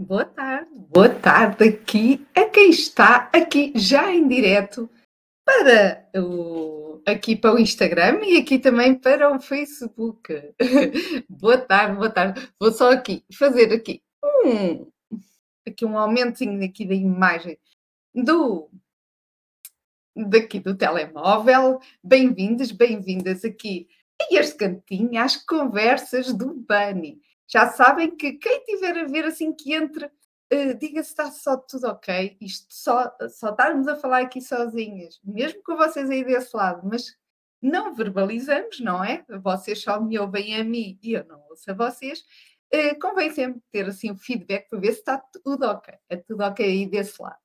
Boa tarde, boa tarde aqui a quem está aqui já em direto para o, aqui para o Instagram e aqui também para o Facebook. boa tarde, boa tarde. Vou só aqui fazer aqui um, aqui um aumentinho aqui da imagem do daqui do telemóvel. Bem-vindos, bem-vindas aqui a este cantinho às conversas do Bunny já sabem que quem tiver a ver assim que entre, uh, diga se está só tudo ok. Isto só, só estarmos a falar aqui sozinhas, mesmo com vocês aí desse lado, mas não verbalizamos, não é? Vocês só me ouvem a mim e eu não ouço a vocês. Uh, convém sempre ter assim o feedback para ver se está tudo ok. É tudo ok aí desse lado.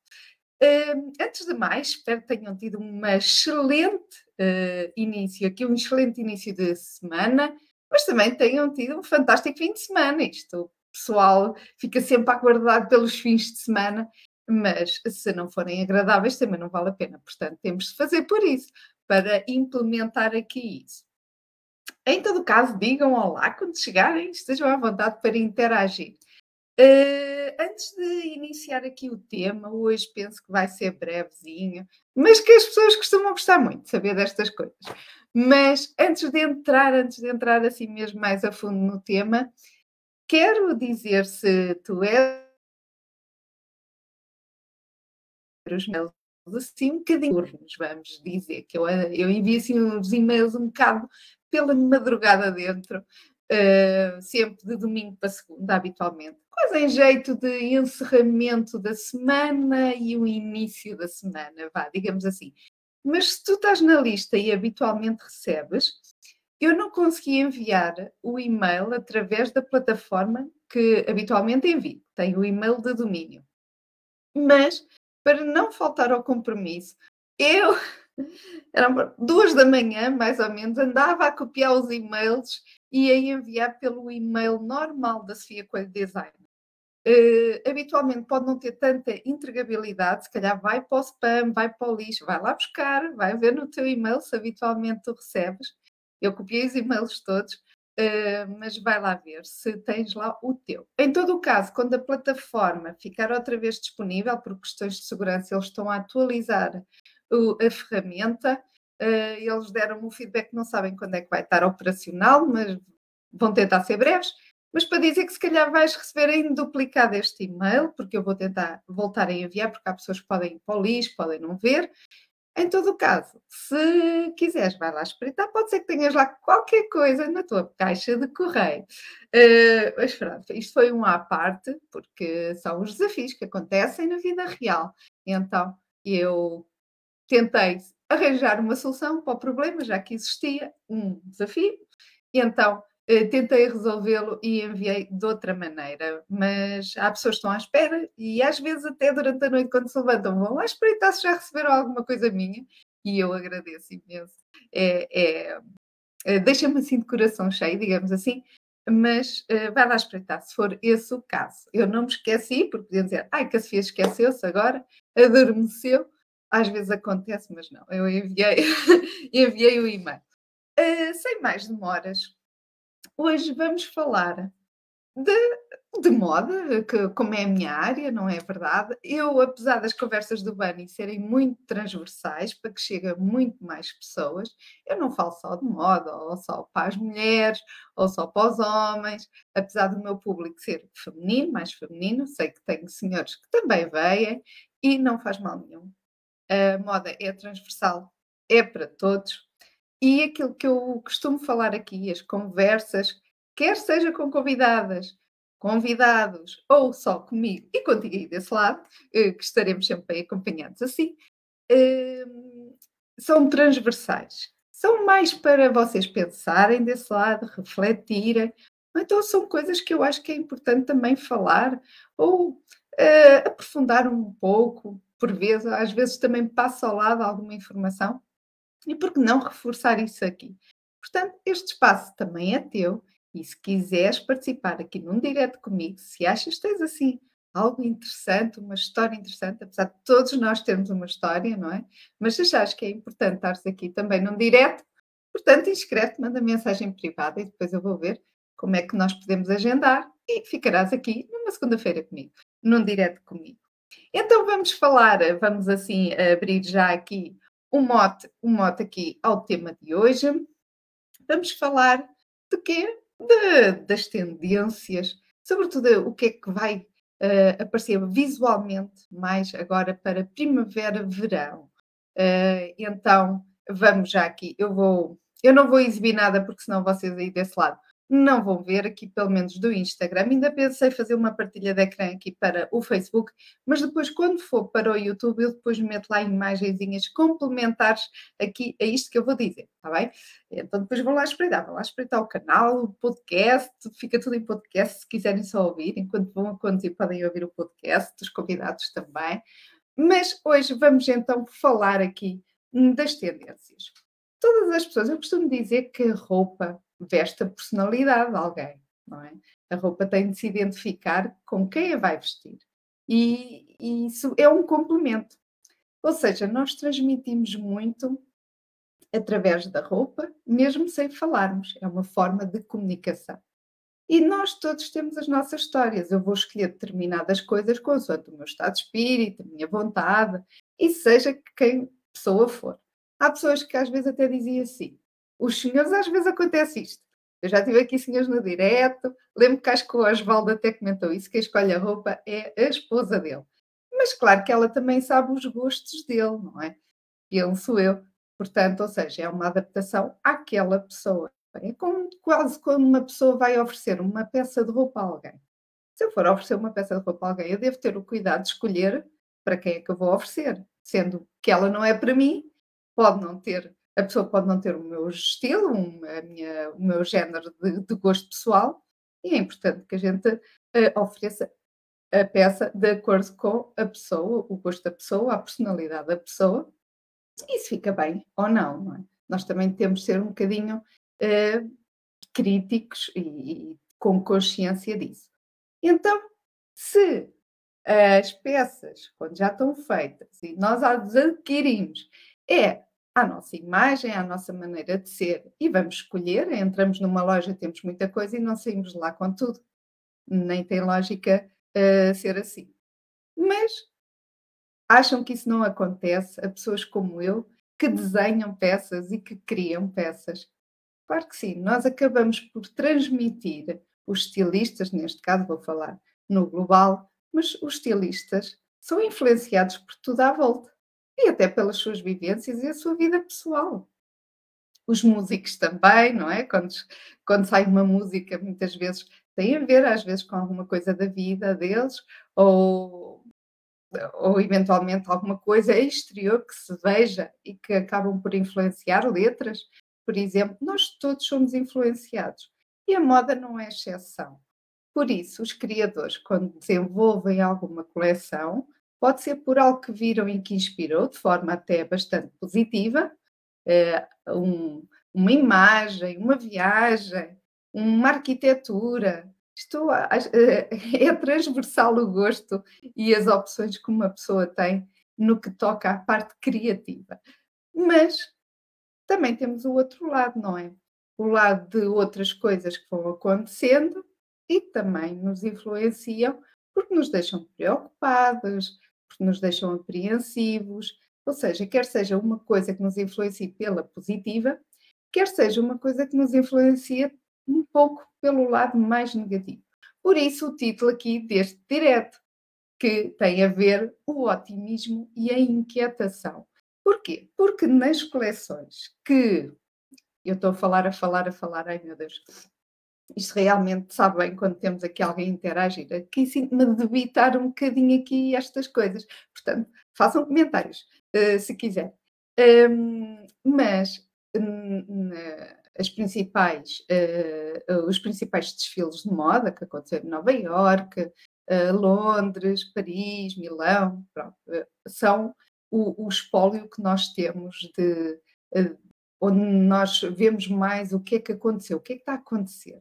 Uh, antes de mais, espero que tenham tido uma excelente uh, início, aqui um excelente início de semana mas também tenham tido um fantástico fim de semana. Isto, o pessoal fica sempre a aguardar pelos fins de semana, mas se não forem agradáveis, também não vale a pena. Portanto, temos de fazer por isso, para implementar aqui isso. Em todo caso, digam olá quando chegarem, estejam à vontade para interagir. Uh, antes de iniciar aqui o tema, hoje penso que vai ser brevezinho, mas que as pessoas costumam gostar muito de saber destas coisas. Mas antes de entrar, antes de entrar assim mesmo mais a fundo no tema, quero dizer se tu és os meus assim um bocadinho vamos dizer, que eu, eu envio assim uns e-mails um bocado pela madrugada dentro, uh, sempre de domingo para segunda, habitualmente, quase em jeito de encerramento da semana e o início da semana, vá, digamos assim. Mas se tu estás na lista e habitualmente recebes, eu não consegui enviar o e-mail através da plataforma que habitualmente envio. Tenho o e-mail de domínio. Mas, para não faltar ao compromisso, eu, eram duas da manhã, mais ou menos, andava a copiar os e-mails e a enviar pelo e-mail normal da Sofia Coelho Design. Uh, habitualmente pode não ter tanta entregabilidade, se calhar vai para o spam, vai para o lixo, vai lá buscar, vai ver no teu e-mail se habitualmente tu recebes. Eu copiei os e-mails todos, uh, mas vai lá ver se tens lá o teu. Em todo o caso, quando a plataforma ficar outra vez disponível, por questões de segurança, eles estão a atualizar o, a ferramenta. Uh, eles deram um feedback, não sabem quando é que vai estar operacional, mas vão tentar ser breves mas para dizer que se calhar vais receber duplicado este e-mail, porque eu vou tentar voltar a enviar, porque há pessoas que podem ir para o lixo, podem não ver. Em todo o caso, se quiseres, vai lá espreitar, pode ser que tenhas lá qualquer coisa na tua caixa de correio. Uh, mas pronto, isto foi um à parte, porque são os desafios que acontecem na vida real. Então, eu tentei arranjar uma solução para o problema, já que existia um desafio, e então eh, tentei resolvê-lo e enviei de outra maneira, mas há pessoas que estão à espera e às vezes até durante a noite quando se levantam vão lá espreitar se já receberam alguma coisa minha e eu agradeço imenso. É, é, é Deixa-me assim de coração cheio, digamos assim, mas uh, vai lá espreitar, se for esse o caso. Eu não me esqueci, porque podiam dizer, ai, que a Sofia esqueceu-se agora, adormeceu. Às vezes acontece, mas não, eu enviei, enviei o e-mail. Uh, sem mais demoras, Hoje vamos falar de, de moda, que, como é a minha área, não é verdade? Eu, apesar das conversas do Bunny serem muito transversais, para que chegue a muito mais pessoas, eu não falo só de moda, ou só para as mulheres, ou só para os homens, apesar do meu público ser feminino, mais feminino, sei que tenho senhores que também veem, e não faz mal nenhum. A moda é transversal, é para todos, e aquilo que eu costumo falar aqui, as conversas, quer seja com convidadas, convidados ou só comigo e contigo aí desse lado, eh, que estaremos sempre acompanhados assim, hum, são transversais. São mais para vocês pensarem desse lado, refletirem. Então, são coisas que eu acho que é importante também falar ou uh, aprofundar um pouco, por vezes, às vezes também passa ao lado alguma informação e por que não reforçar isso aqui? Portanto, este espaço também é teu e se quiseres participar aqui num direto comigo, se achas que tens assim algo interessante, uma história interessante, apesar de todos nós termos uma história, não é? Mas achas que é importante estares aqui também num direto, portanto, inscreve-te, manda mensagem privada e depois eu vou ver como é que nós podemos agendar e ficarás aqui numa segunda-feira comigo. num direto comigo. Então vamos falar, vamos assim abrir já aqui um mote, um mote aqui ao tema de hoje. Vamos falar de quê? De, das tendências, sobretudo o que é que vai uh, aparecer visualmente mais agora para primavera-verão. Uh, então, vamos já aqui. Eu vou, eu não vou exibir nada porque senão vocês aí desse lado não vão ver aqui, pelo menos do Instagram. Ainda pensei fazer uma partilha de ecrã aqui para o Facebook, mas depois, quando for para o YouTube, eu depois meto lá imagenzinhas complementares aqui a isto que eu vou dizer, está bem? Então depois vou lá espreitar, vou lá espreitar o canal, o podcast, fica tudo em podcast, se quiserem só ouvir, enquanto vão a conduzir podem ouvir o podcast, os convidados também. Mas hoje vamos então falar aqui das tendências. Todas as pessoas, eu costumo dizer que a roupa veste a personalidade de alguém, não é? A roupa tem de se identificar com quem a vai vestir. E, e isso é um complemento. Ou seja, nós transmitimos muito através da roupa, mesmo sem falarmos. É uma forma de comunicação. E nós todos temos as nossas histórias. Eu vou escolher determinadas coisas consoante o meu estado de espírito, a minha vontade, e seja quem pessoa for. Há pessoas que às vezes até diziam assim: os senhores, às vezes acontece isto. Eu já tive aqui senhores no direto, lembro que acho que o Osvaldo até comentou isso, que escolhe a roupa é a esposa dele. Mas claro que ela também sabe os gostos dele, não é? Penso eu. Portanto, ou seja, é uma adaptação àquela pessoa. É como, quase como uma pessoa vai oferecer uma peça de roupa a alguém. Se eu for oferecer uma peça de roupa a alguém, eu devo ter o cuidado de escolher para quem é que eu vou oferecer. Sendo que ela não é para mim, pode não ter a pessoa pode não ter o meu estilo, minha, o meu género de, de gosto pessoal, e é importante que a gente uh, ofereça a peça de acordo com a pessoa, o gosto da pessoa, a personalidade da pessoa, e se fica bem ou não, não é? Nós também temos de ser um bocadinho uh, críticos e, e com consciência disso. Então, se as peças, quando já estão feitas e nós as adquirimos, é à nossa imagem, à nossa maneira de ser e vamos escolher. Entramos numa loja, temos muita coisa e não saímos de lá com tudo. Nem tem lógica uh, ser assim. Mas acham que isso não acontece a pessoas como eu que desenham peças e que criam peças? Claro que sim, nós acabamos por transmitir os estilistas, neste caso vou falar no global, mas os estilistas são influenciados por tudo à volta e até pelas suas vivências e a sua vida pessoal. Os músicos também, não é? Quando, quando sai uma música, muitas vezes tem a ver, às vezes, com alguma coisa da vida deles, ou, ou eventualmente alguma coisa exterior que se veja e que acabam por influenciar letras. Por exemplo, nós todos somos influenciados e a moda não é exceção. Por isso, os criadores, quando desenvolvem alguma coleção, Pode ser por algo que viram e que inspirou, de forma até bastante positiva, eh, um, uma imagem, uma viagem, uma arquitetura. Isto eh, é transversal o gosto e as opções que uma pessoa tem no que toca à parte criativa. Mas também temos o outro lado, não é? O lado de outras coisas que vão acontecendo e também nos influenciam porque nos deixam preocupados, porque nos deixam apreensivos, ou seja, quer seja uma coisa que nos influencie pela positiva, quer seja uma coisa que nos influencia um pouco pelo lado mais negativo. Por isso o título aqui deste direto, que tem a ver o otimismo e a inquietação. Porquê? Porque nas coleções que eu estou a falar, a falar, a falar, ai meu Deus, isto realmente sabe bem quando temos aqui alguém interagir. Aqui sinto-me a debitar um bocadinho aqui estas coisas. Portanto, façam comentários, uh, se quiser. Um, mas as principais, uh, os principais desfiles de moda que aconteceram em Nova Iorque, uh, Londres, Paris, Milão, pronto, são o, o, espólio que nós temos de, onde nós vemos mais o que é que aconteceu, o que é que está a acontecer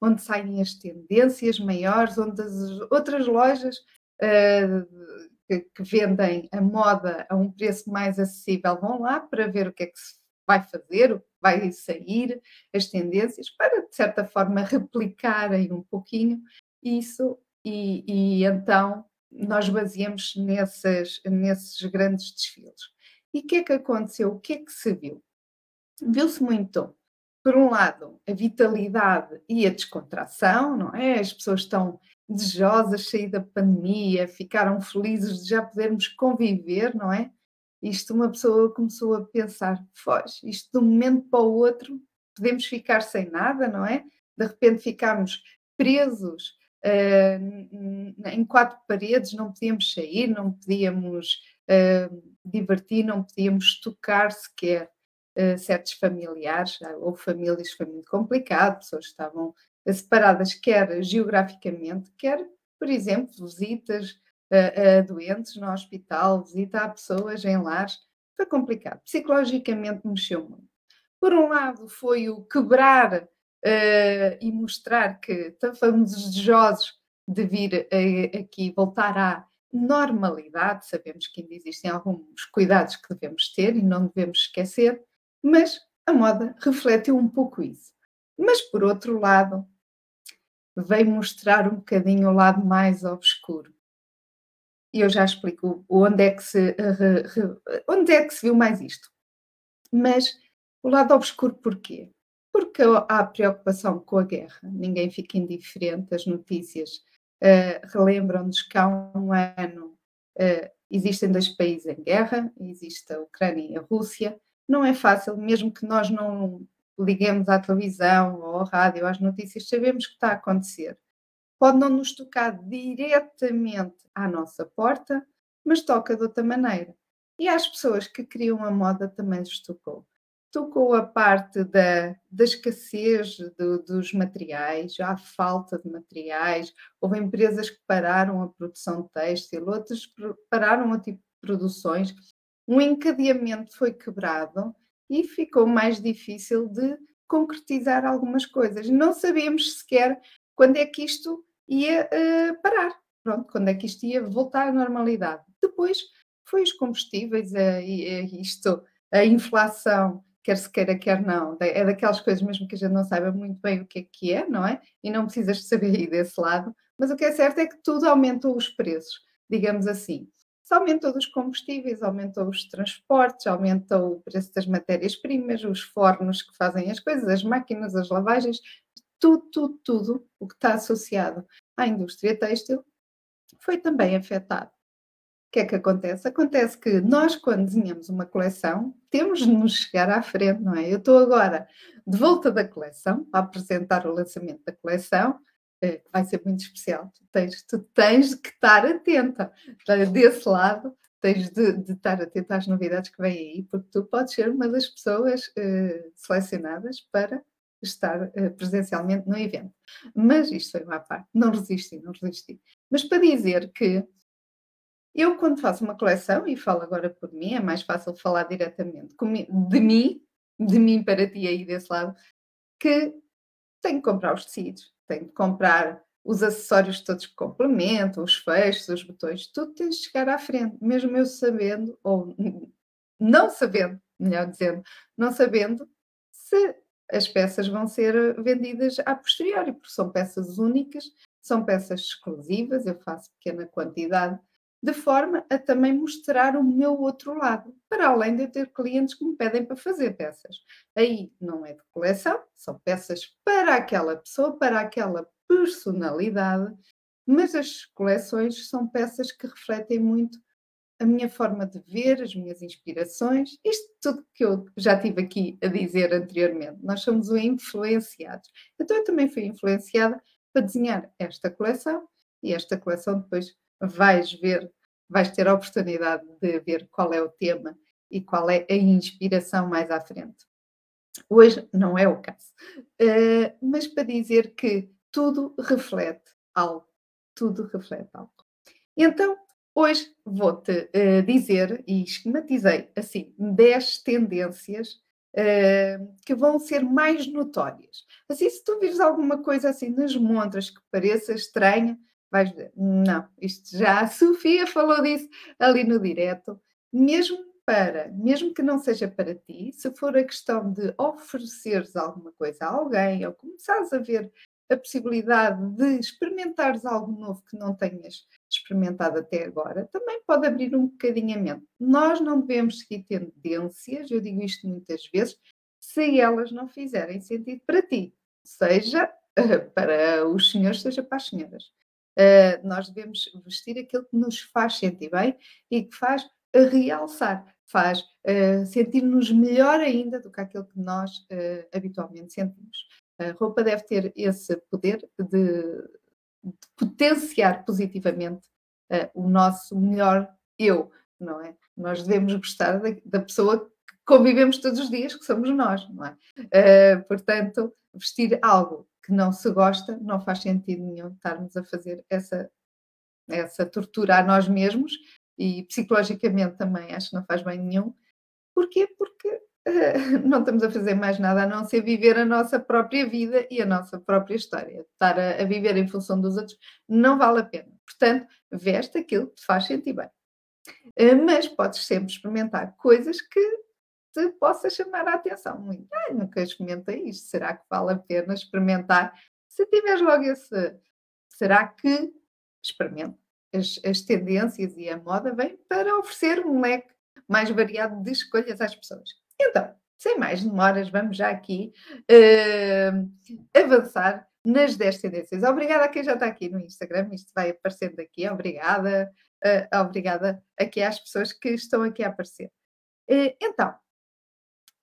onde saem as tendências maiores, onde as outras lojas uh, que, que, vendem a moda a um preço mais acessível vão lá para ver o que é que se vai fazer, o que vai sair, as tendências, para de certa forma replicarem um pouquinho isso e, e então nós baseamos nesses, nesses grandes desfiles. E o que é que aconteceu? O que é que se viu? Viu-se muito, por um lado, a vitalidade e a descontração, não é? As pessoas estão desejosas de sair da pandemia, ficaram felizes de já podermos conviver, não é? Isto uma pessoa começou a pensar, foge, isto de um momento para o outro podemos ficar sem nada, não é? De repente ficamos presos uh, em quatro paredes, não podíamos sair, não podíamos uh, divertir, não podíamos tocar sequer uh, certos familiares, ou famílias foi muito complicado, pessoas estavam separadas, quer geograficamente, quer, por exemplo, visitas a, a doentes no hospital, visita a pessoas em lares, foi complicado. Psicologicamente mexeu muito. Por um lado, foi o quebrar uh, e mostrar que estamos desejosos de vir uh, aqui voltar à normalidade. Sabemos que ainda existem alguns cuidados que devemos ter e não devemos esquecer, mas a moda refletiu um pouco isso. Mas, por outro lado, veio mostrar um bocadinho o lado mais obscuro e eu já explico onde é que se, onde é que se viu mais isto. Mas o lado obscuro porquê? Porque há preocupação com a guerra, ninguém fica indiferente, as notícias uh, relembram-nos que há um ano uh, existem dois países em guerra, existe a Ucrânia e a Rússia, não é fácil, mesmo que nós não liguemos à televisão ou ao rádio, às notícias, sabemos que está a acontecer pode não nos tocar diretamente à nossa porta, mas toca de outra maneira. E às pessoas que criam a moda também lhes tocou. Tocou a parte da, da escassez de, dos materiais, a falta de materiais. Houve empresas que pararam a produção de têxtil, outras pararam o tipo de produções. Um encadeamento foi quebrado e ficou mais difícil de concretizar algumas coisas. Não sabíamos sequer quando é que isto ia uh, parar. Pronto, quando é que isto ia voltar à normalidade? Depois foi os combustíveis, uh, isto, a inflação, quer se queira, quer não, é daquelas coisas mesmo que a gente não saiba muito bem o que é que é, não é? E não precisas saber aí desse lado, mas o que é certo é que tudo aumentou os preços, digamos assim. Se aumentou os combustíveis, aumentou os transportes, aumentou o preço das matérias-primas, os fornos que fazem as coisas, as máquinas, as lavagens, tudo, tudo, tudo o que está associado à indústria têxtil foi também afetado. O que é que acontece? Acontece que nós, quando desenhamos uma coleção, temos de nos chegar à frente, não é? Eu estou agora de volta da coleção, para apresentar o lançamento da coleção, eh, vai ser muito especial. Tu tens, tu tens estar atenta. Desse lado, tens de, de, estar atenta às novidades que vêm aí, porque tu podes ser uma das pessoas uh, selecionadas para estar uh, presencialmente no evento. Mas isto foi uma parte, não resisti, não resisti. Mas para dizer que eu, quando faço uma coleção, e falo agora por mim, é mais fácil falar diretamente de mim, de mim para ti aí desse lado, que tenho que comprar os tecidos, tenho que comprar os acessórios todos que complementam, os fechos, os botões, tudo tem de chegar à frente, mesmo eu sabendo, ou não sabendo, melhor dizendo, não sabendo se as peças vão ser vendidas a posteriori, porque são peças únicas, são peças exclusivas, eu faço pequena quantidade, de forma a também mostrar o meu outro lado, para além de ter clientes que me pedem para fazer peças. Aí não é de coleção, são peças para aquela pessoa, para aquela personalidade, mas as coleções são peças que refletem muito a minha forma de ver, as minhas inspirações, isto tudo que eu já tive aqui a dizer anteriormente. Nós somos influenciados. Então eu também fui influenciada para desenhar esta coleção e esta coleção depois vais ver, vais ter a oportunidade de ver qual é o tema e qual é a inspiração mais à frente. Hoje não é o caso, uh, mas para dizer que tudo reflete algo, tudo reflete algo. Então, Hoje vou-te uh, dizer, e esquematizei assim, 10 tendências uh, que vão ser mais notórias. Assim, se tu vires alguma coisa assim nas montras que pareça estranha, vais dizer, não, isto já a Sofia falou disso ali no direto, mesmo para, mesmo que não seja para ti, se for a questão de ofereceres alguma coisa a alguém ou começares a ver a possibilidade de experimentares algo novo que não tenhas experimentado até agora, também pode abrir um bocadinho a mente. Nós não devemos seguir tendências, eu digo isto muitas vezes, se elas não fizerem sentido para ti, seja para os senhores, seja para as senhoras. Uh, nós devemos vestir aquilo que nos faz sentir bem e que faz realçar, faz uh, sentir-nos melhor ainda do que aquilo que nós uh, habitualmente sentimos. A roupa deve ter esse poder de, de potenciar positivamente o nosso melhor eu, não é? Nós devemos gostar da, da pessoa que convivemos todos os dias, que somos nós, não é? portanto, vestir algo que não se gosta, não faz sentido nenhum estarmos a fazer essa, essa tortura a nós mesmos e psicologicamente também acho que não faz bem nenhum. Porquê? Porque uh, não estamos a fazer mais nada a não ser viver a nossa própria vida e a nossa própria história. Estar a, a viver em função dos outros não vale a pena. Portanto, veste aquilo que te faz sentir bem. Uh, mas podes sempre experimentar coisas que te possa chamar a atenção. Ah, nunca experimentei isto, será que vale a pena experimentar? Se tiveres logo esse, será que experimenta? As, as tendências e a moda vêm para oferecer um leque mais variado de escolhas às pessoas. Então, sem mais demoras, vamos já aqui uh, avançar nas 10 tendências. Obrigada a quem já está aqui no Instagram, isto vai aparecendo aqui. Obrigada, uh, obrigada aqui às pessoas que estão aqui a aparecer. Uh, então,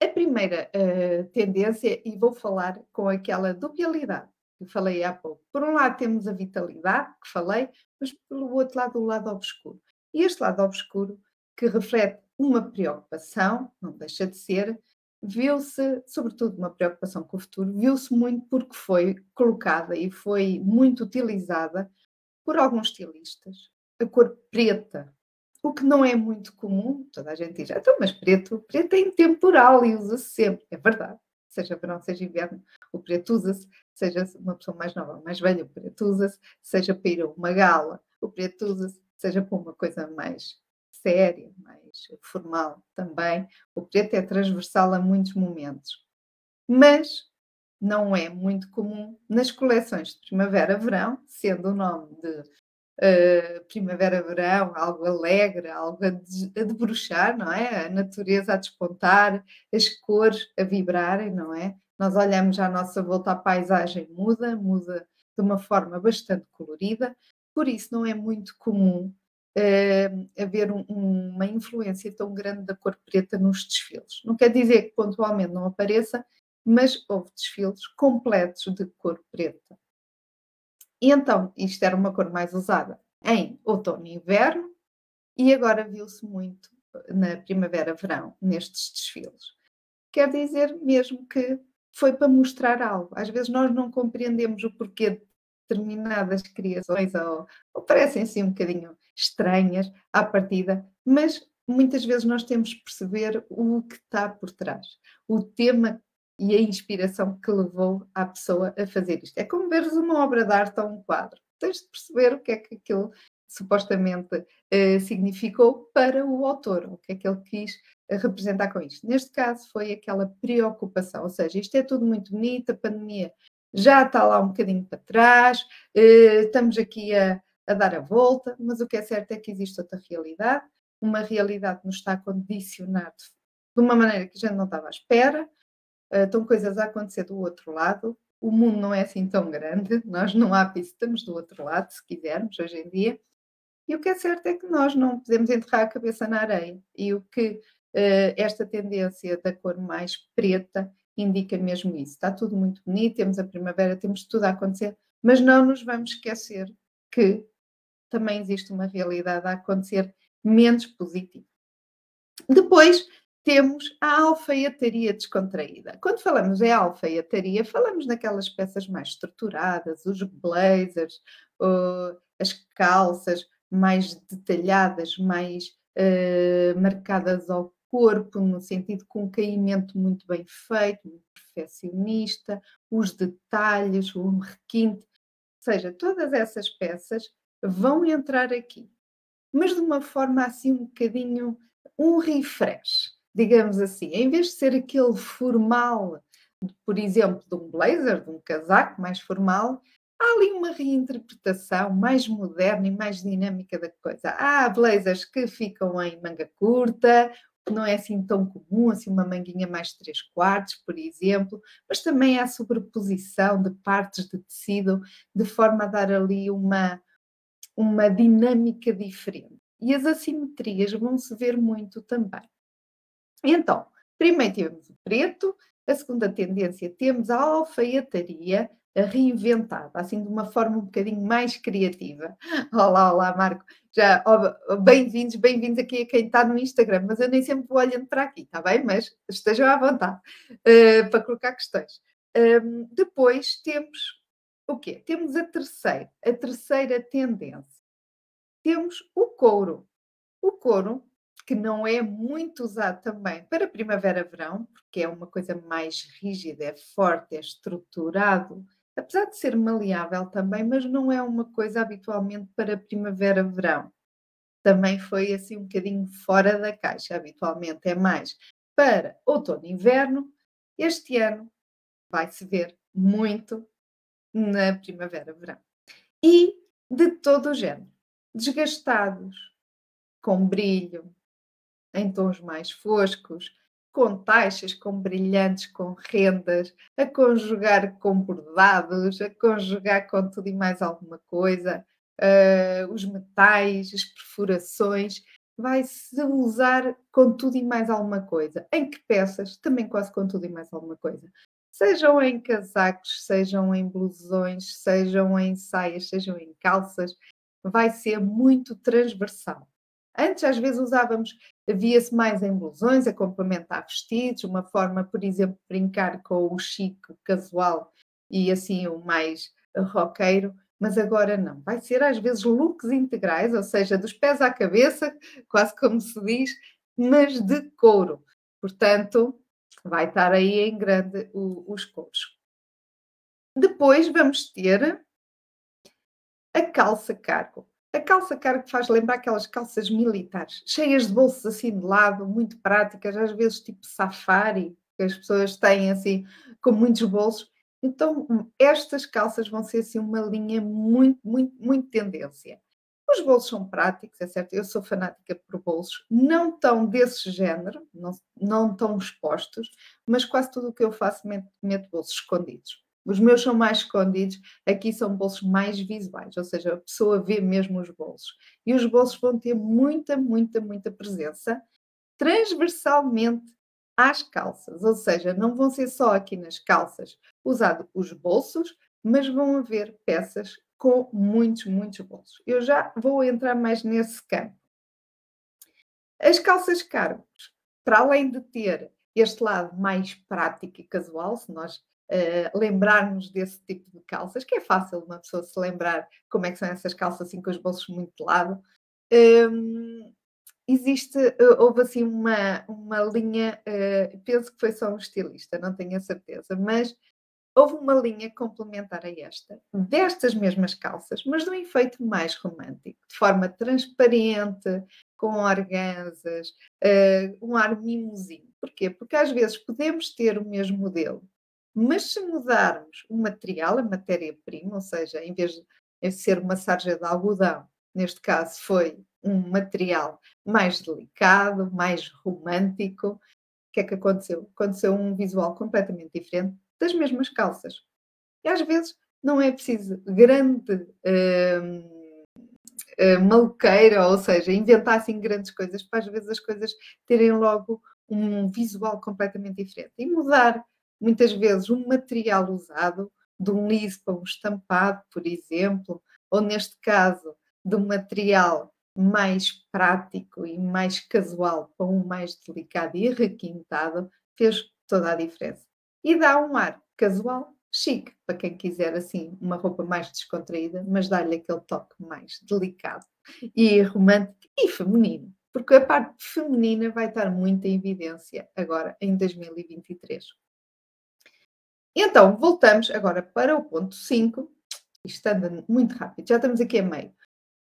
a primeira uh, tendência, e vou falar com aquela dualidade que falei há pouco. Por um lado temos a vitalidade, que falei, mas pelo outro lado o lado obscuro. E este lado obscuro, que reflete uma preocupação, não deixa de ser, viu-se, sobretudo uma preocupação com o futuro, viu-se muito porque foi colocada e foi muito utilizada por alguns estilistas. A cor preta o que não é muito comum, toda a gente diz, então, mas preto, preto é intemporal e usa-se sempre. É verdade, seja verão, seja inverno, o preto usa-se, seja uma pessoa mais nova ou mais velha, o preto usa-se, seja para ir a uma gala, o preto usa-se, seja para uma coisa mais séria, mais formal também, o preto é transversal a muitos momentos. Mas não é muito comum nas coleções de primavera-verão, sendo o nome de uh, primavera-verão, algo alegre, algo a, de, a debruxar, não é? A natureza a despontar, as cores a vibrarem, não é? Nós olhamos à nossa volta, a paisagem muda, muda de uma forma bastante colorida, por isso não é muito comum uh, haver um, uma influência tão grande da cor preta nos desfiles. Não quer dizer que pontualmente não apareça, mas houve desfiles completos de cor preta. E então, isto era uma cor mais usada em outono e inverno, e agora viu-se muito na primavera-verão, nestes desfiles. Quer dizer mesmo que foi para mostrar algo. Às vezes nós não compreendemos o porquê de determinadas criações ou, ou parecem assim um bocadinho estranhas à partida, mas muitas vezes nós temos que perceber o que está por trás, o tema e a inspiração que levou a pessoa a fazer isto. É como veres uma obra de arte ou um quadro. Tens de perceber o que é que aquilo supostamente uh, significou para o autor, o que é que ele quis uh, representar com isto. Neste caso foi aquela preocupação, ou seja, isto é tudo muito bonito, a pandemia já está lá um bocadinho para trás, uh, estamos aqui a, a dar a volta, mas o que é certo é que existe outra realidade, uma realidade que nos está a condicionar de uma maneira que a gente não estava à espera, ah, estão coisas a acontecer do outro lado. O mundo não é assim tão grande, nós não há piso, estamos do outro lado, se quisermos, hoje em dia. E o que é certo é que nós não podemos enterrar a cabeça na areia. E o que uh, esta tendência da cor mais preta indica mesmo isso. Está tudo muito bonito, temos a primavera, temos tudo a acontecer, mas não nos vamos esquecer que também existe uma realidade a acontecer menos positiva. Depois, temos a alfaiataria descontraída. Quando falamos em alfaiataria, falamos naquelas peças mais estruturadas, os blazers, uh, as calças mais detalhadas, mais uh, marcadas ao corpo, no sentido com um caimento muito bem feito, muito perfeccionista, os detalhes, o requinte, ou seja, todas essas peças vão entrar aqui, mas de uma forma assim um bocadinho, um refresh digamos assim, em vez de ser aquele formal por exemplo, de um blazer, de um casaco mais formal, há ali uma reinterpretação mais moderna e mais dinâmica da coisa. Há blazers que ficam em manga curta, que não é assim tão comum, assim uma manguinha mais 3 quartos, por exemplo, mas também há sobreposição de partes de tecido de forma a dar ali uma, uma dinâmica diferente. E as assimetrias vão se ver muito também. Então, primeiro tivemos o preto, a segunda tendência temos a alfaiataria, reinventada, assim de uma forma um bocadinho mais criativa. Olá, olá, Marco. Já, oh, bem-vindos, bem-vindos aqui a quem está no Instagram, mas eu nem sempre vou olhando para aqui, está bem? Mas estejam à vontade uh, para colocar questões. Um, depois temos o quê? Temos a terceira, a terceira tendência. Temos o couro. O couro que não é muito usado também para primavera-verão, porque é uma coisa mais rígida, é forte, é estruturado, apesar de ser maleável também, mas não é uma coisa habitualmente para primavera-verão. Também foi assim um bocadinho fora da caixa, habitualmente é mais para outono e inverno. Este ano vai-se ver muito na primavera-verão. E de todo o género, desgastados, com brilho, em tons mais foscos, com taxas, com brilhantes, com rendas, a conjugar com bordados, a conjugar com tudo e mais alguma coisa, uh, os metais, as perfurações, vai-se usar com tudo e mais alguma coisa. Em que peças? Também quase com tudo e mais alguma coisa. Sejam em casacos, sejam em blusões, sejam em saias, sejam em calças, vai ser muito transversal. Antes, às vezes, usávamos via-se mais em blusões, a complementar vestidos, uma forma, por exemplo, de brincar com o chique, o casual e assim o mais roqueiro, mas agora não. Vai ser às vezes looks integrais, ou seja, dos pés à cabeça, quase como se diz, mas de couro. Portanto, vai estar aí em grande o, os couros. Depois vamos ter a calça cargo. A calça cargo faz lembrar aquelas calças militares, cheias de bolsos assim de lado, muito práticas, às vezes tipo safari, que as pessoas têm assim, com muitos bolsos. Então, estas calças vão ser assim uma linha muito, muito, muito tendência. Os bolsos são práticos, é certo, eu sou fanática por bolsos, não tão desse género, não, não tão expostos, mas quase tudo o que eu faço meto, meto bolsos escondidos. Os meus são mais escondidos, aqui são bolsos mais visuais, ou seja, a pessoa vê mesmo os bolsos. E os bolsos vão ter muita, muita, muita presença transversalmente às calças, ou seja, não vão ser só aqui nas calças usado os bolsos, mas vão haver peças com muitos, muitos bolsos. Eu já vou entrar mais nesse campo. As calças cargos, para além de ter este lado mais prático e casual, se nós uh, lembrarmos desse tipo de calças, que é fácil uma pessoa se lembrar como é que são essas calças assim com os bolsos muito de lado. Um, existe, uh, houve assim uma, uma linha, uh, penso que foi só um estilista, não tenho a certeza, mas houve uma linha complementar a esta, destas mesmas calças, mas de um efeito mais romântico, de forma transparente, com organzas, uh, um ar mimosinho. Porquê? Porque às vezes podemos ter o mesmo modelo, mas se mudarmos o material, a matéria-prima, ou seja, em vez de ser uma sarja de algodão, neste caso foi um material mais delicado, mais romântico, o que é que aconteceu? Aconteceu um visual completamente diferente das mesmas calças. E às vezes não é preciso grande uh, uh, maluqueira, ou seja, inventar assim grandes coisas, para às vezes as coisas terem logo um visual completamente diferente. E mudar muitas vezes um material usado, de um liso para um estampado, por exemplo, ou neste caso, de um material mais prático e mais casual para um mais delicado e requintado, fez toda a diferença. E dá um ar casual, chique, para quem quiser assim uma roupa mais descontraída, mas dá-lhe aquele toque mais delicado e romântico e feminino, porque a parte feminina vai estar muito em evidência agora em 2023. Então, voltamos agora para o ponto 5. Isto anda muito rápido, já estamos aqui a meio.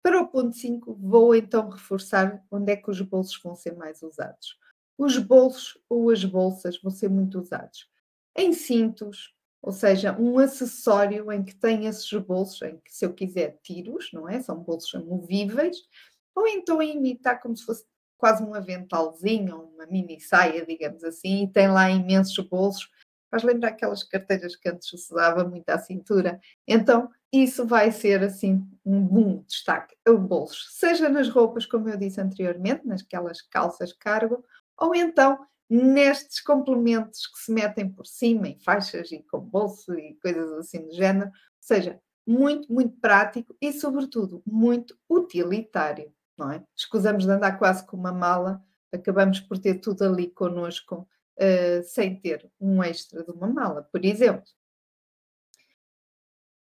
Para o ponto 5, vou então reforçar onde é que os bolsos vão ser mais usados. Os bolsos ou as bolsas vão ser muito usados. em cintos, ou seja, um acessório em que tem esses bolsos, em que se eu quiser tiros, não é? São bolsos movíveis, ou então imitar como se fosse quase um aventalzinho, uma mini saia, digamos assim, e tem lá imensos bolsos. Faz lembrar aquelas carteiras que antes se usava muito à cintura. Então, isso vai ser assim um bom destaque, o bolso, seja nas roupas, como eu disse anteriormente, nasquelas calças cargo, ou então nestes complementos que se metem por cima, em faixas e com bolso e coisas assim do género. Ou seja, muito, muito prático e, sobretudo, muito utilitário, não é? Escusamos de andar quase com uma mala, acabamos por ter tudo ali connosco uh, sem ter um extra de uma mala, por exemplo.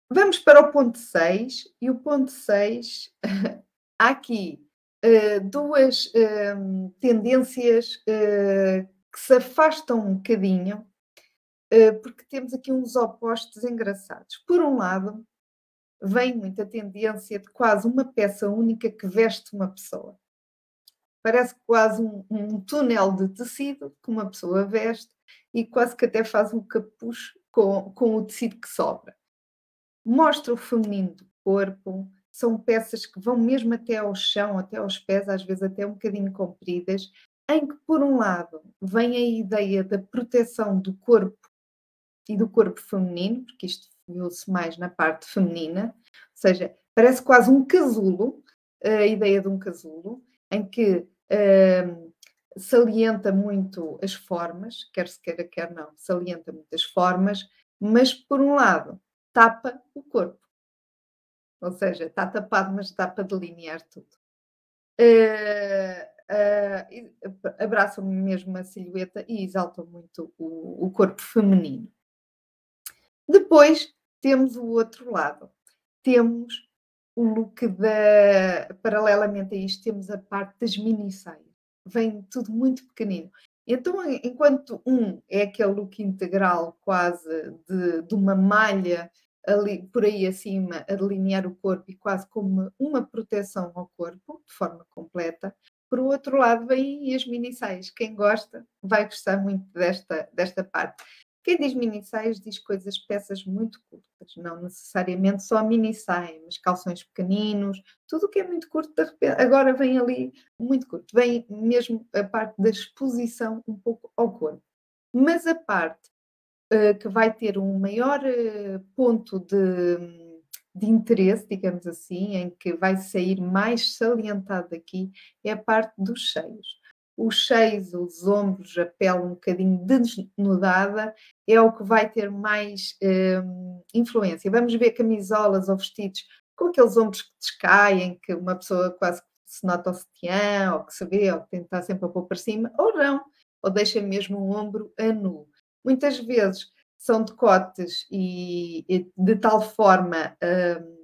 Vamos para o ponto 6, e o ponto 6, há aqui uh, duas uh, tendências que se afastam um bocadinho, porque temos aqui uns opostos engraçados. Por um lado, vem muita tendência de quase uma peça única que veste uma pessoa. Parece quase um, um túnel de tecido que uma pessoa veste e quase que até faz um capuz com, com o tecido que sobra. Mostra o feminino do corpo, são peças que vão mesmo até ao chão, até aos pés, às vezes até um bocadinho compridas, em que, por um lado, vem a ideia da proteção do corpo e do corpo feminino, porque isto viu-se mais na parte feminina, ou seja, parece quase um casulo, a ideia de um casulo, em que salienta muito as formas, quer se queira, quer não, salienta muitas formas, mas por um lado tapa o corpo. Ou seja, está tapado, mas dá para delinear tudo. Uh, uh, abraçam mesmo a silhueta e exaltam muito o, o corpo feminino. Depois temos o outro lado. Temos o look da. Paralelamente a isto, temos a parte das mini saias. Vem tudo muito pequenino. Então, enquanto um é aquele look integral, quase de, de uma malha ali, por aí acima, a delinear o corpo e quase como uma proteção ao corpo, de forma completa. Por outro lado, vêm as mini saias. Quem gosta vai gostar muito desta, desta parte. Quem diz mini saias diz coisas, peças muito curtas, não necessariamente só mini saia, mas calções pequeninos, tudo o que é muito curto, de repente, agora vem ali muito curto, vem mesmo a parte da exposição um pouco ao corpo. Mas a parte eh, que vai ter um maior uh, ponto de, de interesse, digamos assim, em que vai sair mais salientado daqui, é a parte dos cheios. Os cheios, os ombros, a pele um bocadinho desnudada, é o que vai ter mais uh, influência. Vamos ver camisolas ou vestidos com aqueles ombros que descaem, que uma pessoa quase se nota o sutiã, ou que se vê, ou que estar sempre a pôr para cima, ou não, ou deixa mesmo o ombro a nu muitas vezes são decotes e, e de tal forma um,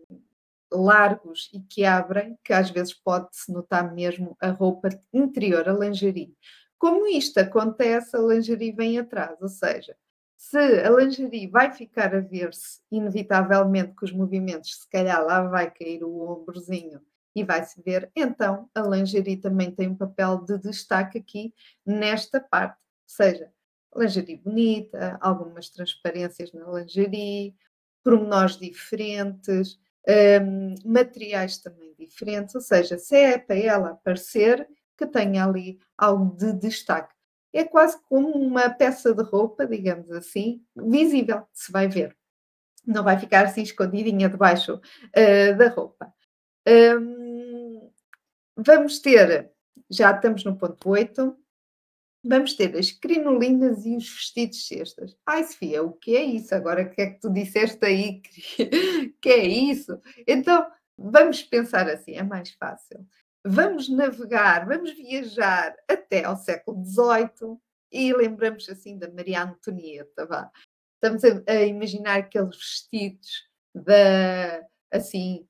largos e que abrem que às vezes pode-se notar mesmo a roupa interior, a lingerie. Como isto acontece, a lingerie vem atrás, ou seja, se a lingerie vai ficar a ver-se inevitavelmente com os movimentos, se calhar lá vai cair o ombrozinho e vai-se ver, então a lingerie também tem um papel de destaque aqui nesta parte. Ou seja, lingerie bonita, algumas transparências na lingerie, pormenores diferentes, um, materiais também diferentes, ou seja, se é para ela aparecer, que tenha ali algo de destaque. É quase como uma peça de roupa, digamos assim, visível, se vai ver. Não vai ficar assim escondidinha debaixo uh, da roupa. Um, vamos ter, já estamos no ponto 8, Vamos ter as crinolinas e os vestidos cestas. Ai, Sofia, o que é isso? Agora que é que tu disseste aí que, que é isso? Então, vamos pensar assim, é mais fácil. Vamos navegar, vamos viajar até ao século XVIII e lembramos assim da Maria Antonieta, vá. Estamos a, a imaginar aqueles vestidos da, assim,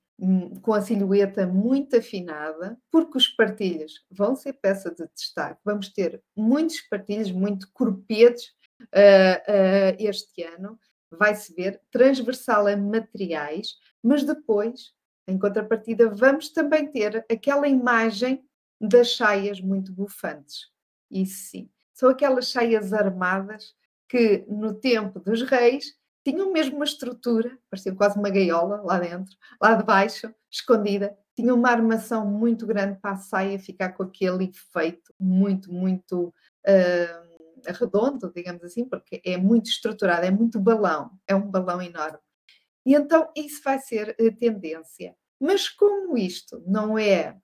com a silhueta muito afinada, porque os partilhos vão ser peça de destaque. Vamos ter muitos partilhos, muito corpetes uh, uh, este ano. Vai-se ver transversal a materiais, mas depois, em contrapartida, vamos também ter aquela imagem das saias muito bufantes. Isso sim. São aquelas saias armadas que no tempo dos reis tinham mesmo uma estrutura, parecia quase uma gaiola lá dentro, lá de baixo, escondida, tinha uma armação muito grande para a saia ficar com aquele efeito muito, muito uh, redondo, digamos assim, porque é muito estruturado, é muito balão, é um balão enorme. E então isso vai ser a tendência. Mas como isto não é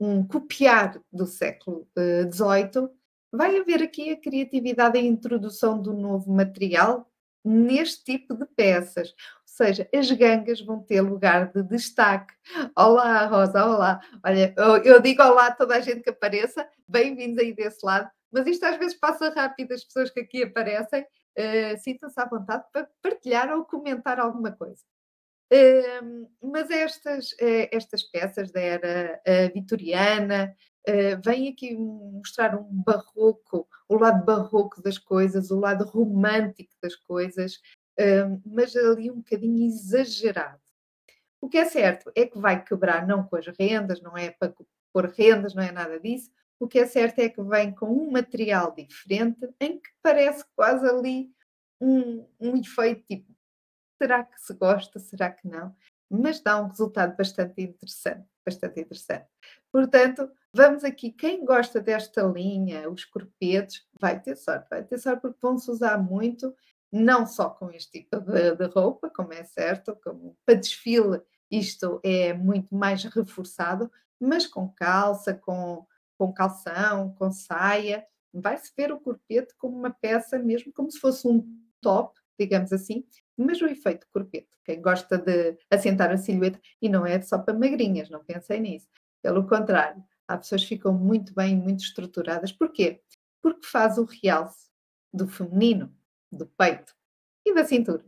um copiar do século XVIII, uh, vai haver aqui a criatividade e a introdução do novo material neste tipo de peças. Ou seja, as gangas vão ter lugar de destaque. Olá, Rosa, olá. Olha, eu, digo olá a toda a gente que apareça, bem-vindos aí desse lado, mas isto às vezes passa rápido, as pessoas que aqui aparecem, uh, sintam-se à vontade para partilhar ou comentar alguma coisa. Uh, mas estas, uh, estas peças da era uh, vitoriana, Uh, vem aqui mostrar um barroco, o lado barroco das coisas, o lado romântico das coisas, uh, mas ali um bocadinho exagerado. O que é certo é que vai quebrar não com as rendas, não é para pôr rendas, não é nada disso. O que é certo é que vem com um material diferente, em que parece quase ali um, um efeito tipo: será que se gosta, será que não? Mas dá um resultado bastante interessante, bastante interessante. Portanto, vamos aqui, quem gosta desta linha, os corpetes, vai ter sorte, vai ter sorte porque vão-se usar muito, não só com este tipo de, de roupa, como é certo, como para desfile isto é muito mais reforçado, mas com calça, com, com calção, com saia, vai-se ver o corpete como uma peça mesmo, como se fosse um top, digamos assim, mas o efeito corpete, quem gosta de assentar a silhueta, e não é só para magrinhas, não pensem nisso, pelo contrário, há pessoas que ficam muito bem, muito estruturadas. Porquê? Porque faz o realce do feminino, do peito e da cintura.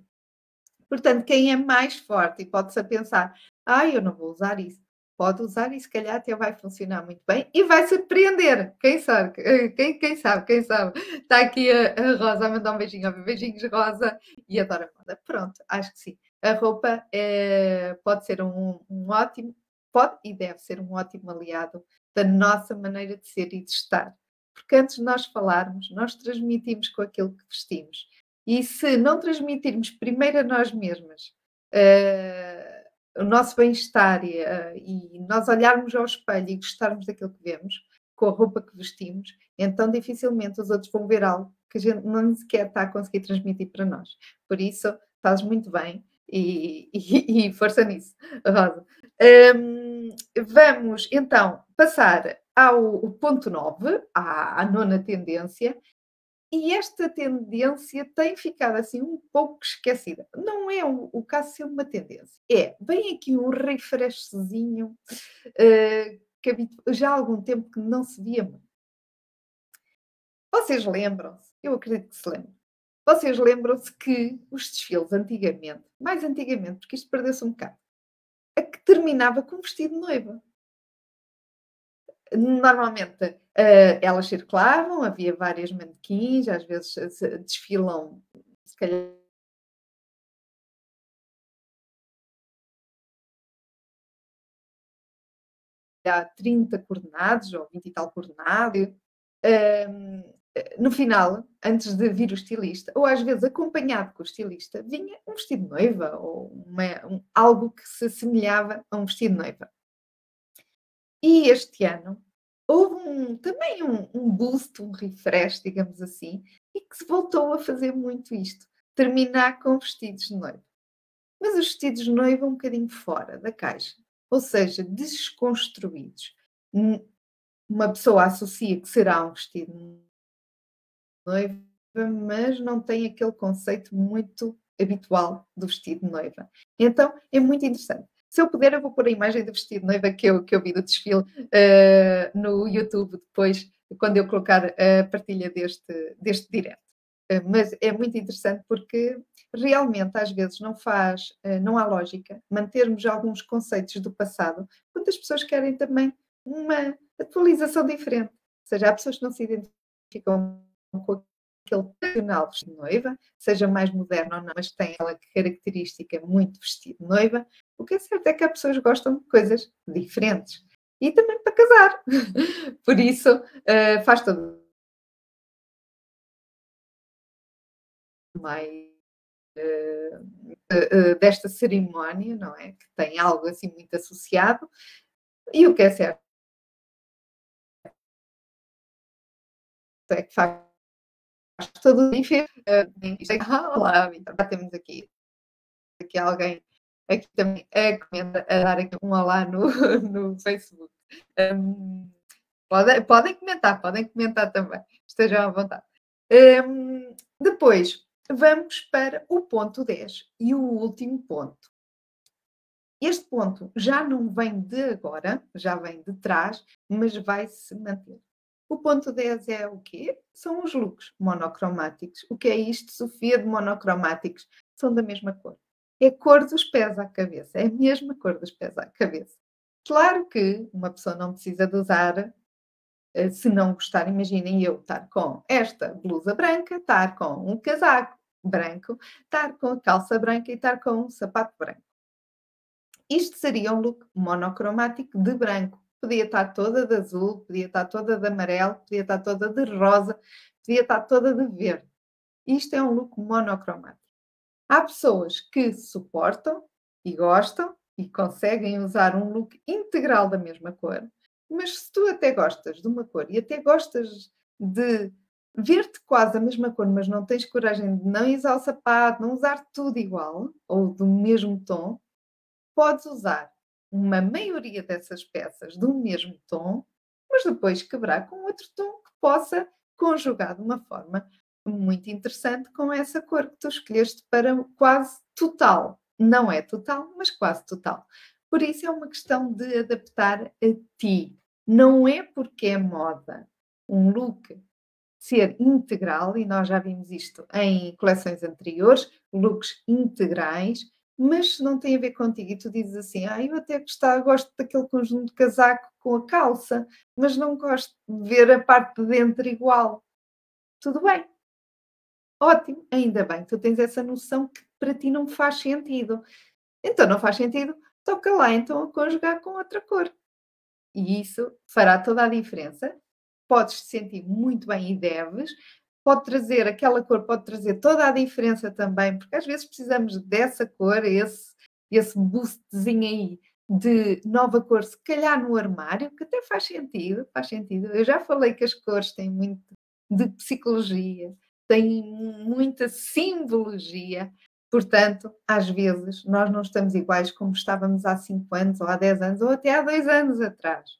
Portanto, quem é mais forte e pode-se pensar, ah, eu não vou usar isso, pode usar e se calhar até vai funcionar muito bem e vai surpreender. Quem sabe? Quem, quem sabe? Quem sabe? Está aqui a, a Rosa a mandar um beijinho. Beijinhos, Rosa. E adoro a moda. Pronto, acho que sim. A roupa é, pode ser um, um ótimo pode e deve ser um ótimo aliado da nossa maneira de ser e de estar. Porque antes de nós falarmos, nós transmitimos com aquilo que vestimos. E se não transmitirmos primeiro a nós mesmas uh, o nosso bem-estar uh, e nós olharmos ao espelho e gostarmos daquilo que vemos, com a roupa que vestimos, então dificilmente os outros vão ver algo que a gente não sequer está a conseguir transmitir para nós. Por isso, fazes muito bem e, e, força nisso, Rosa. Um, vamos então passar ao ponto 9, à, à nona tendência, e esta tendência tem ficado assim um pouco esquecida. Não é o, o caso ser uma tendência, é bem aqui um refreshzinho uh, que já há algum tempo que não se via muito. Vocês lembram-se? Eu acredito que se lembram vocês lembram-se que os desfiles antigamente, mais antigamente, porque isto perdeu-se um bocado, a que terminava com um vestido de noiva. Normalmente uh, elas circulavam, havia várias manequins, às vezes desfilam, se calhar. Há 30 coordenados ou 20 e tal coordenados. Um, no final, antes de vir o estilista, ou às vezes acompanhado com o estilista, vinha um vestido de noiva ou uma, um, algo que se assemelhava a um vestido de noiva. E este ano houve um, também um, um boost, um refresh, digamos assim, e que se voltou a fazer muito isto, terminar com vestidos de noiva. Mas os vestidos de noiva um bocadinho fora da caixa, ou seja, desconstruídos. Uma pessoa associa que será um vestido noiva, mas não tem aquele conceito muito habitual do vestido de noiva. Então é muito interessante. Se eu puder, eu vou pôr a imagem do vestido de noiva que eu, que eu vi do desfile uh, no YouTube depois, quando eu colocar a partilha deste, deste direto. Uh, mas é muito interessante porque realmente às vezes não faz, uh, não há lógica mantermos alguns conceitos do passado, quando as pessoas querem também uma atualização diferente. Ou seja, há pessoas que não se identificam com aquele tradicional vestido de noiva, seja mais moderno ou não, mas tem aquela característica muito vestido de noiva. O que é certo é que as pessoas gostam de coisas diferentes. E também para casar. Por isso, uh, faz todo mais uh, uh, desta cerimónia, não é? Que tem algo assim muito associado. E o que é certo é que faz todo o dia. Uh, olá, já temos aqui, aqui alguém aqui também a, comenta, a dar aqui um olá no, no Facebook. Um, podem, podem comentar, podem comentar também, estejam à vontade. Um, depois, vamos para o ponto 10 e o último ponto. Este ponto já não vem de agora, já vem de trás, mas vai se manter. O ponto 10 é o quê? São os looks monocromáticos. O que é isto, Sofia, de monocromáticos? São da mesma cor. É a cor dos pés à cabeça. É a mesma cor dos pés à cabeça. Claro que uma pessoa não precisa de usar, eh, se não gostar, imaginem eu estar com esta blusa branca, estar com um casaco branco, estar com a calça branca e estar com um sapato branco. Isto seria um look monocromático de branco. Podia estar toda de azul, podia estar toda de amarelo, podia estar toda de rosa, podia estar toda de verde. Isto é um look monocromático. Há pessoas que suportam e gostam e conseguem usar um look integral da mesma cor, mas se tu até gostas de uma cor e até gostas de ver-te quase a mesma cor, mas não tens coragem de não usar o sapato, não usar tudo igual ou do mesmo tom, podes usar uma maioria dessas peças do mesmo tom, mas depois quebrar com outro tom que possa conjugar de uma forma muito interessante com essa cor que tu escolheste para quase total. Não é total, mas quase total. Por isso é uma questão de adaptar a ti. Não é porque é moda um look ser integral, e nós já vimos isto em coleções anteriores, looks integrais, mas não tem a ver contigo e tu dizes assim, ah, eu até gostava, gosto daquele conjunto de casaco com a calça, mas não gosto de ver a parte de dentro igual. Tudo bem. Ótimo, ainda bem, tu tens essa noção que para ti não faz sentido. Então não faz sentido, toca lá então a conjugar com outra cor. E isso fará toda a diferença. Podes te sentir muito bem e deves, pode trazer, aquela cor pode trazer toda a diferença também, porque às vezes precisamos dessa cor, esse, esse boostzinho aí de nova cor, se calhar no armário, que até faz sentido, faz sentido. Eu já falei que as cores têm muito de psicologia, têm muita simbologia, portanto, às vezes nós não estamos iguais como estávamos há 5 anos, ou há 10 anos, ou até há 2 anos atrás.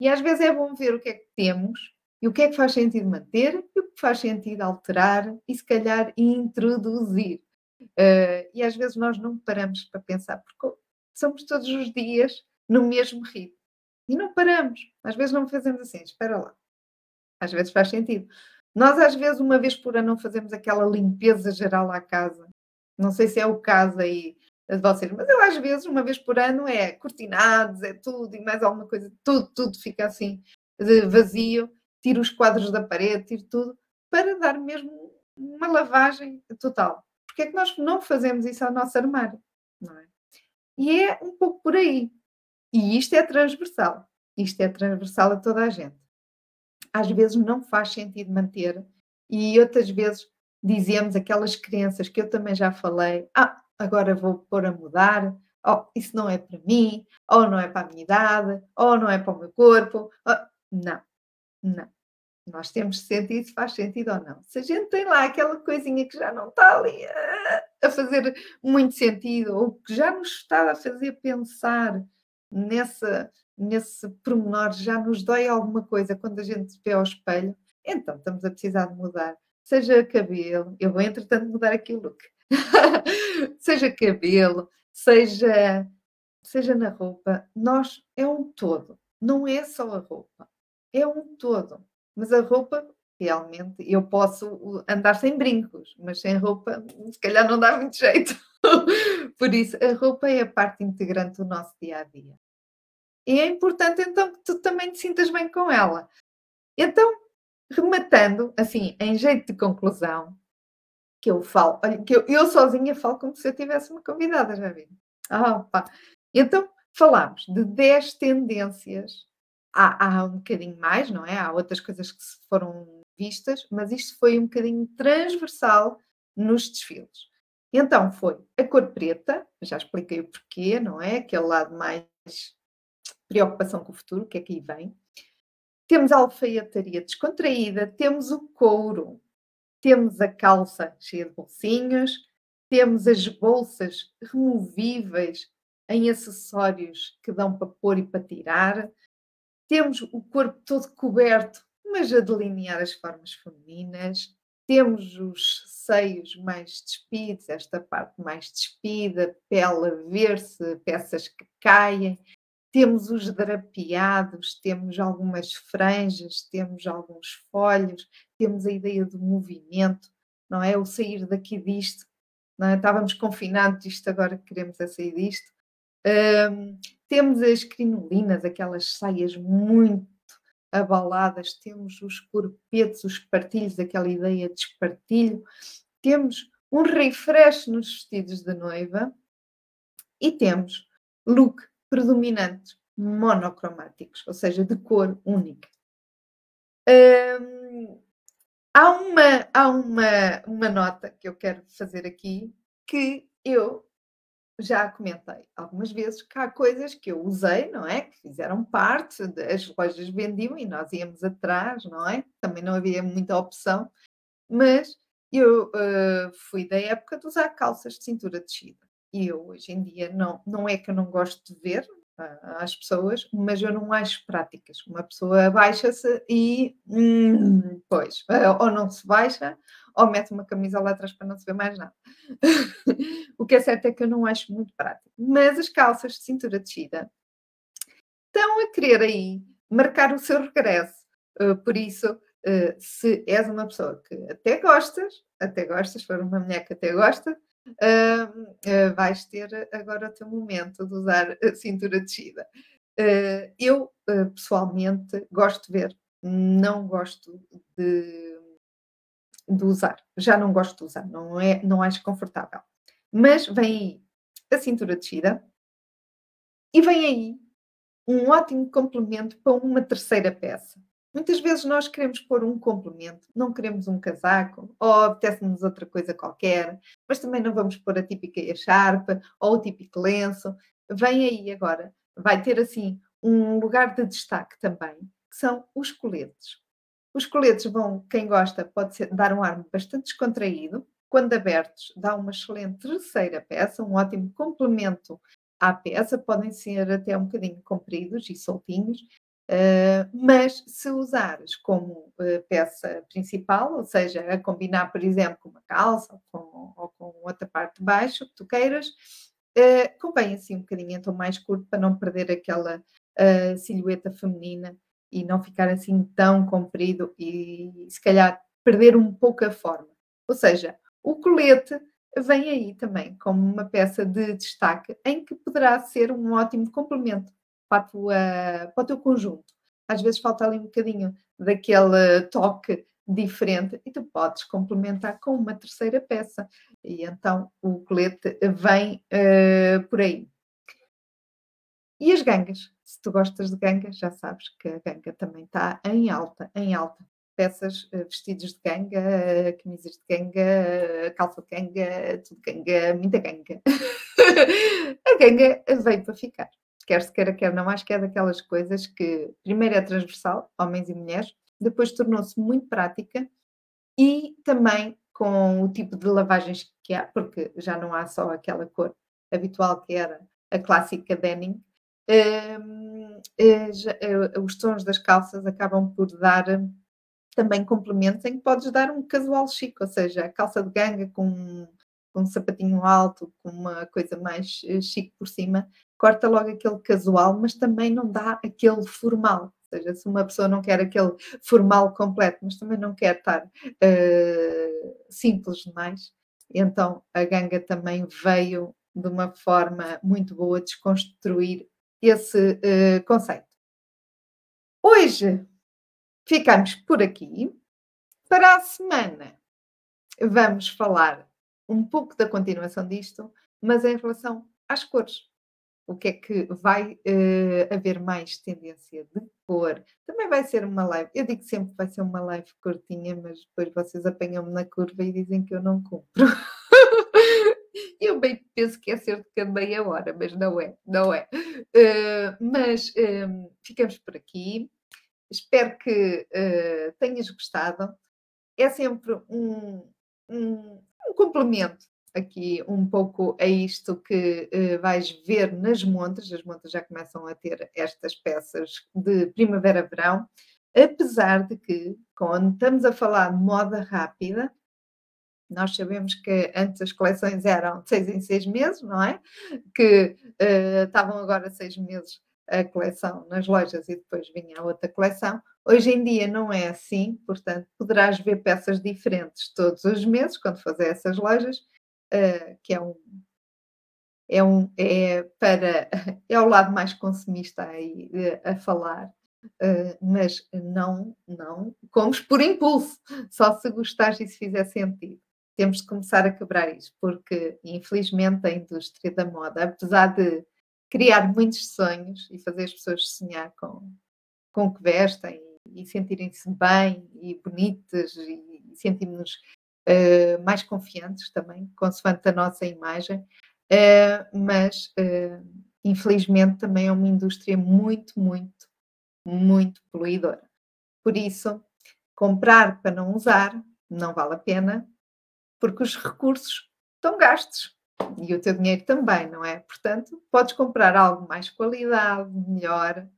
E às vezes é bom ver o que é que temos e o que é que faz sentido manter e o que faz sentido alterar e, se calhar, introduzir. Uh, e às vezes nós não paramos para pensar, porque somos todos os dias no mesmo ritmo. E não paramos. Às vezes não fazemos assim, espera lá. Às vezes faz sentido. Nós, às vezes, uma vez por ano, não fazemos aquela limpeza geral à casa. Não sei se é o caso aí de vocês, mas eu, às vezes, uma vez por ano, é cortinados, é tudo e mais alguma coisa, tudo, tudo fica assim vazio tiro os quadros da parede, tiro tudo, para dar mesmo uma lavagem total. Porque é que nós não fazemos isso ao nosso armário? Não é? E é um pouco por aí. E isto é transversal. Isto é transversal a toda a gente. Às vezes não faz sentido manter, e outras vezes dizemos aquelas crenças que eu também já falei: ah, agora vou pôr a mudar, oh, isso não é para mim, ou não é para a minha idade, ou não é para o meu corpo. Oh, não, não. Nós temos de sentir se faz sentido ou não. Se a gente tem lá aquela coisinha que já não está ali a fazer muito sentido, ou que já nos está a fazer pensar nessa, nesse pormenor, já nos dói alguma coisa quando a gente vê ao espelho, então estamos a precisar de mudar. Seja cabelo, eu vou entretanto mudar aqui o look. seja cabelo, seja, seja na roupa, nós é um todo, não é só a roupa é um todo. Mas a roupa, realmente, eu posso andar sem brincos, mas sem roupa, se calhar não dá muito jeito. Por isso, a roupa é a parte integrante do nosso dia a dia. E é importante então que tu também te sintas bem com ela. Então, rematando, assim, em jeito de conclusão, que eu falo, que eu, eu sozinha falo como se eu tivesse uma convidada, já vi. Ah, Então, falámos de 10 tendências há, há um bocadinho mais, não é? Há outras coisas que foram vistas, mas isto foi um bocadinho transversal nos desfiles. Então foi a cor preta, já expliquei o porquê, não é? Aquele lado mais preocupação com o futuro, que é que aí vem. Temos a alfaiataria descontraída, temos o couro, temos a calça cheia de bolsinhos, temos as bolsas removíveis em acessórios que dão para pôr e para tirar, temos o corpo todo coberto, mas a delinear as formas femininas, temos os seios mais despidos, esta parte mais despida, pele a ver-se, peças que caem, temos os drapeados, temos algumas franjas, temos alguns folhos, temos a ideia do movimento, não é? O sair daqui disto, não é? Estávamos confinados, isto agora queremos é sair disto. Um, temos as crinolinas, aquelas saias muito abaladas, temos os corpetes, os partilhos, aquela ideia de espartilho, temos um refresh nos vestidos da noiva e temos look predominantes monocromáticos, ou seja, de cor única. Hum, há uma, há uma, uma nota que eu quero fazer aqui que eu já comentei algumas vezes que há coisas que eu usei, não é? Que fizeram parte, as lojas vendiam e nós íamos atrás, não é? Também não havia muita opção, mas eu uh, fui da época de usar calças de cintura descida. E eu hoje em dia não, não é que eu não gosto de ver uh, às pessoas, mas eu não acho práticas. Uma pessoa baixa-se e, hum, pois, uh, ou não se baixa, ou mete uma camisa lá atrás para não se ver mais nada. o que é certo é que eu não acho muito prático. Mas as calças de cintura descida estão a querer aí marcar o seu regresso. Uh, por isso, uh, se és uma pessoa que até gostas, até gostas, for uma mulher que até gosta, uh, vais ter agora o teu momento de usar a cintura descida. eu, pessoalmente, gosto de ver, não gosto de de usar. Já não gosto de usar, não, é, não acho confortável. Mas vem aí a cintura descida e vem aí um ótimo complemento para uma terceira peça. Muitas vezes nós queremos pôr um complemento, não queremos um casaco, ou apetece-nos outra coisa qualquer, mas também não vamos pôr a típica echarpe ou o típico lenço. Vem aí agora, vai ter assim um lugar de destaque também, que são os coletes. Os coletes vão, quem gosta, pode ser, dar um ar bastante descontraído. Quando abertos, dá uma excelente terceira peça, um ótimo complemento à peça. Podem ser até um bocadinho compridos e soltinhos, Uh, mas se usares como uh, peça principal, ou seja, a combinar, por exemplo, com uma calça ou com, ou com outra parte de baixo que tu queiras, uh, convém assim um bocadinho então mais curto para não perder aquela silhueta feminina e não ficar assim tão comprido e se calhar perder um pouco a forma. Ou seja, o colete vem aí também como uma peça de destaque em que poderá ser um ótimo complemento para, tua, para o teu conjunto. Às vezes falta ali um bocadinho daquele toque diferente e tu podes complementar com uma terceira peça. E então o colete vem uh, por aí. E as gangas? Se tu gostas de ganga, já sabes que a ganga também está em alta, em alta. Peças, eh, vestidos de ganga, eh, camisas de ganga, eh, calça de ganga, tudo ganga, muita ganga. a ganga veio para ficar. Quer se queira, quer não, acho que é daquelas coisas que primeiro é transversal, homens e mulheres, depois tornou-se muito prática e também com o tipo de lavagens que há, porque já não há só aquela cor habitual que era a clássica denim, os tons das calças acabam por dar também complementos em que podes dar um casual chique, ou seja, a calça de ganga com, com um sapatinho alto, com uma coisa mais eh, chique por cima, corta logo aquele casual, mas também não dá aquele formal. Ou seja, se uma pessoa não quer aquele formal completo, mas também não quer estar uh, simples demais, então a ganga também veio de uma forma muito boa desconstruir esse uh, conceito. Hoje ficamos por aqui. Para a semana vamos falar um pouco da continuação disto, mas em relação às cores. O que é que vai uh, haver mais tendência de for. Também vai ser uma live. Eu digo sempre que vai ser uma live curtinha, mas depois vocês apanham-me na curva e dizem que eu não cumpro. eu bem penso que é cerca de meia hora, mas não é, não é. Uh, mas uh, ficamos por aqui. Espero que uh, tenhas gostado. É sempre um, um, um complemento aqui um pouco a isto que uh, vais ver nas montras. As montras já começam a ter estas peças de primavera-verão, apesar de que, quando estamos a falar de moda rápida, nós sabemos que antes as coleções eram de seis em seis meses, não é? Que uh, estavam agora seis meses a coleção nas lojas e depois vinha outra coleção. Hoje em dia não é assim, portanto, poderás ver peças diferentes todos os meses quando fazer essas lojas uh, que é um, é um é para é o lado mais consumista aí uh, a falar, uh, mas não não comes por impulso, só se gostares e se fizer sentido. Temos de começar a quebrar isso, porque infelizmente a indústria da moda, apesar de criar muitos sonhos e fazer as pessoas sonhar com, com o que vestem e sentirem-se bem e bonitas e, e sentirmos uh, mais confiantes também, consoante a nossa imagem, uh, mas uh, infelizmente também é uma indústria muito, muito, muito poluidora. Por isso, comprar para não usar não vale a pena, porque os recursos estão gastos e o teu dinheiro também, não é? Portanto, podes comprar algo mais qualidade, melhor,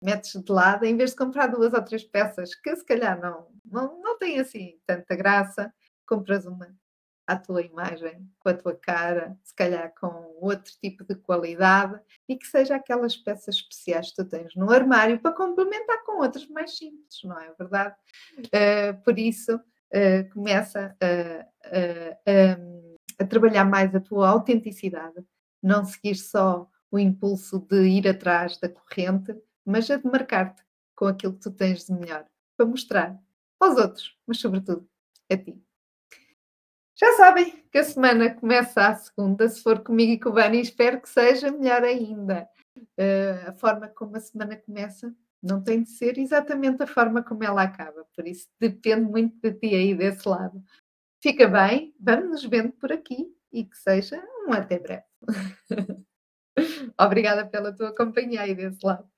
metes de lado, em vez de comprar duas ou três peças que se calhar não, não, não têm assim tanta graça compras uma à tua imagem, com a tua cara, se calhar com outro tipo de qualidade e que seja aquelas peças especiais que tu tens no armário para complementar com outras mais simples, não é verdade? Uh, por isso, uh, começa a, a, a, a trabalhar mais a tua autenticidade, não seguir só o impulso de ir atrás da corrente, mas a demarcar-te com aquilo que tu tens de melhor, para mostrar aos outros, mas sobretudo a ti. Já sabem que a semana começa à segunda, se for comigo e com o Bani, espero que seja melhor ainda. Uh, a forma como a semana começa não tem de ser exatamente a forma como ela acaba, por isso depende muito de ti aí desse lado. Fica bem, vamos nos vendo por aqui e que seja um até breve. Obrigada pela tua companhia aí desse lado.